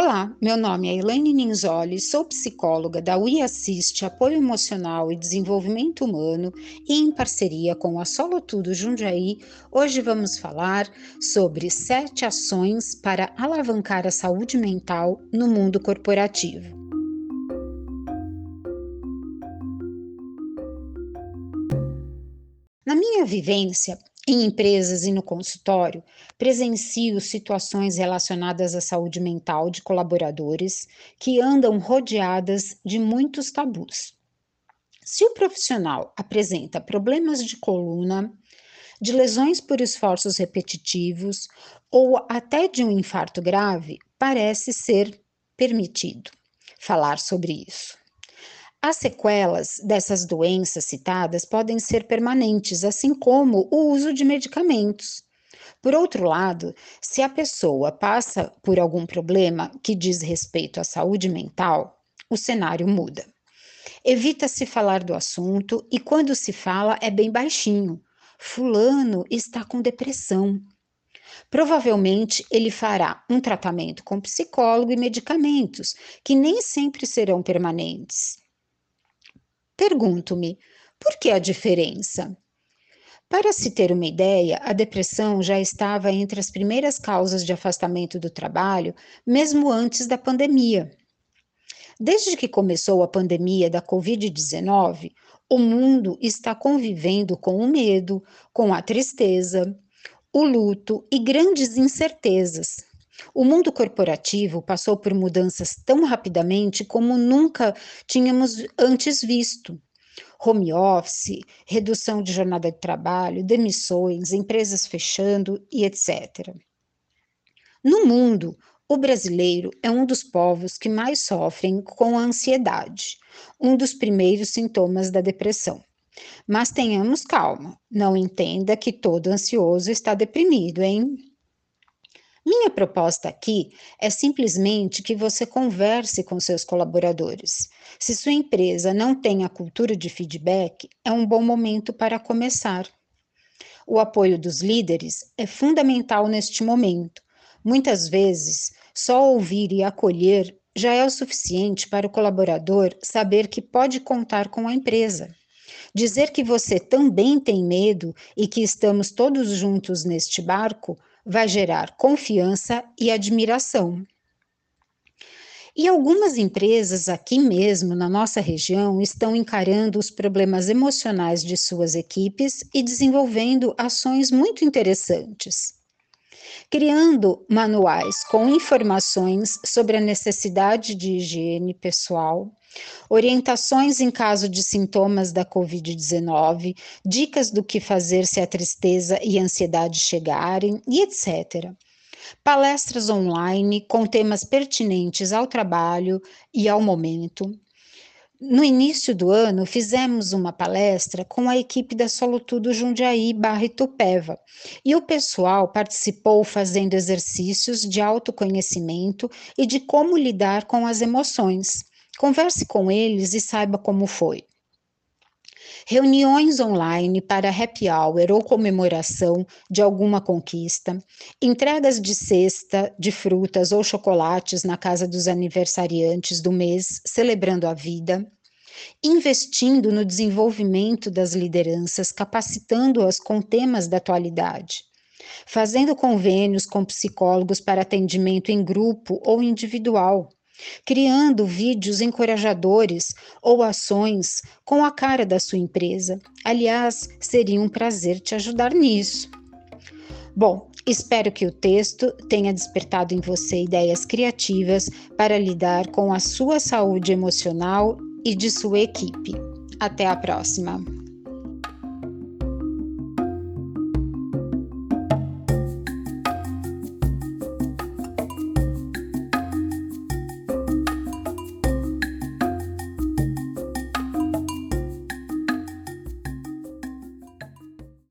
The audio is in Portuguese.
Olá, meu nome é Elaine Ninzoli, sou psicóloga da UI Assiste Apoio Emocional e Desenvolvimento Humano e em parceria com a Solo Tudo Jundiaí, hoje vamos falar sobre sete ações para alavancar a saúde mental no mundo corporativo. Na minha vivência, em empresas e no consultório, presencio situações relacionadas à saúde mental de colaboradores que andam rodeadas de muitos tabus. Se o profissional apresenta problemas de coluna, de lesões por esforços repetitivos ou até de um infarto grave, parece ser permitido falar sobre isso. As sequelas dessas doenças citadas podem ser permanentes, assim como o uso de medicamentos. Por outro lado, se a pessoa passa por algum problema que diz respeito à saúde mental, o cenário muda. Evita-se falar do assunto e, quando se fala, é bem baixinho. Fulano está com depressão. Provavelmente ele fará um tratamento com psicólogo e medicamentos, que nem sempre serão permanentes. Pergunto-me, por que a diferença? Para se ter uma ideia, a depressão já estava entre as primeiras causas de afastamento do trabalho, mesmo antes da pandemia. Desde que começou a pandemia da Covid-19, o mundo está convivendo com o medo, com a tristeza, o luto e grandes incertezas. O mundo corporativo passou por mudanças tão rapidamente como nunca tínhamos antes visto. Home office, redução de jornada de trabalho, demissões, empresas fechando e etc. No mundo, o brasileiro é um dos povos que mais sofrem com a ansiedade, um dos primeiros sintomas da depressão. Mas tenhamos calma, não entenda que todo ansioso está deprimido, hein? Minha proposta aqui é simplesmente que você converse com seus colaboradores. Se sua empresa não tem a cultura de feedback, é um bom momento para começar. O apoio dos líderes é fundamental neste momento. Muitas vezes, só ouvir e acolher já é o suficiente para o colaborador saber que pode contar com a empresa. Dizer que você também tem medo e que estamos todos juntos neste barco vai gerar confiança e admiração. E algumas empresas aqui mesmo na nossa região estão encarando os problemas emocionais de suas equipes e desenvolvendo ações muito interessantes. Criando manuais com informações sobre a necessidade de higiene pessoal, orientações em caso de sintomas da Covid-19, dicas do que fazer se a tristeza e a ansiedade chegarem e etc. Palestras online com temas pertinentes ao trabalho e ao momento. No início do ano, fizemos uma palestra com a equipe da Solutudo Jundiaí barra Itupeva, e o pessoal participou fazendo exercícios de autoconhecimento e de como lidar com as emoções. Converse com eles e saiba como foi. Reuniões online para happy hour ou comemoração de alguma conquista, entregas de cesta de frutas ou chocolates na casa dos aniversariantes do mês, celebrando a vida, investindo no desenvolvimento das lideranças, capacitando-as com temas da atualidade, fazendo convênios com psicólogos para atendimento em grupo ou individual criando vídeos encorajadores ou ações com a cara da sua empresa. Aliás, seria um prazer te ajudar nisso. Bom, espero que o texto tenha despertado em você ideias criativas para lidar com a sua saúde emocional e de sua equipe. Até a próxima!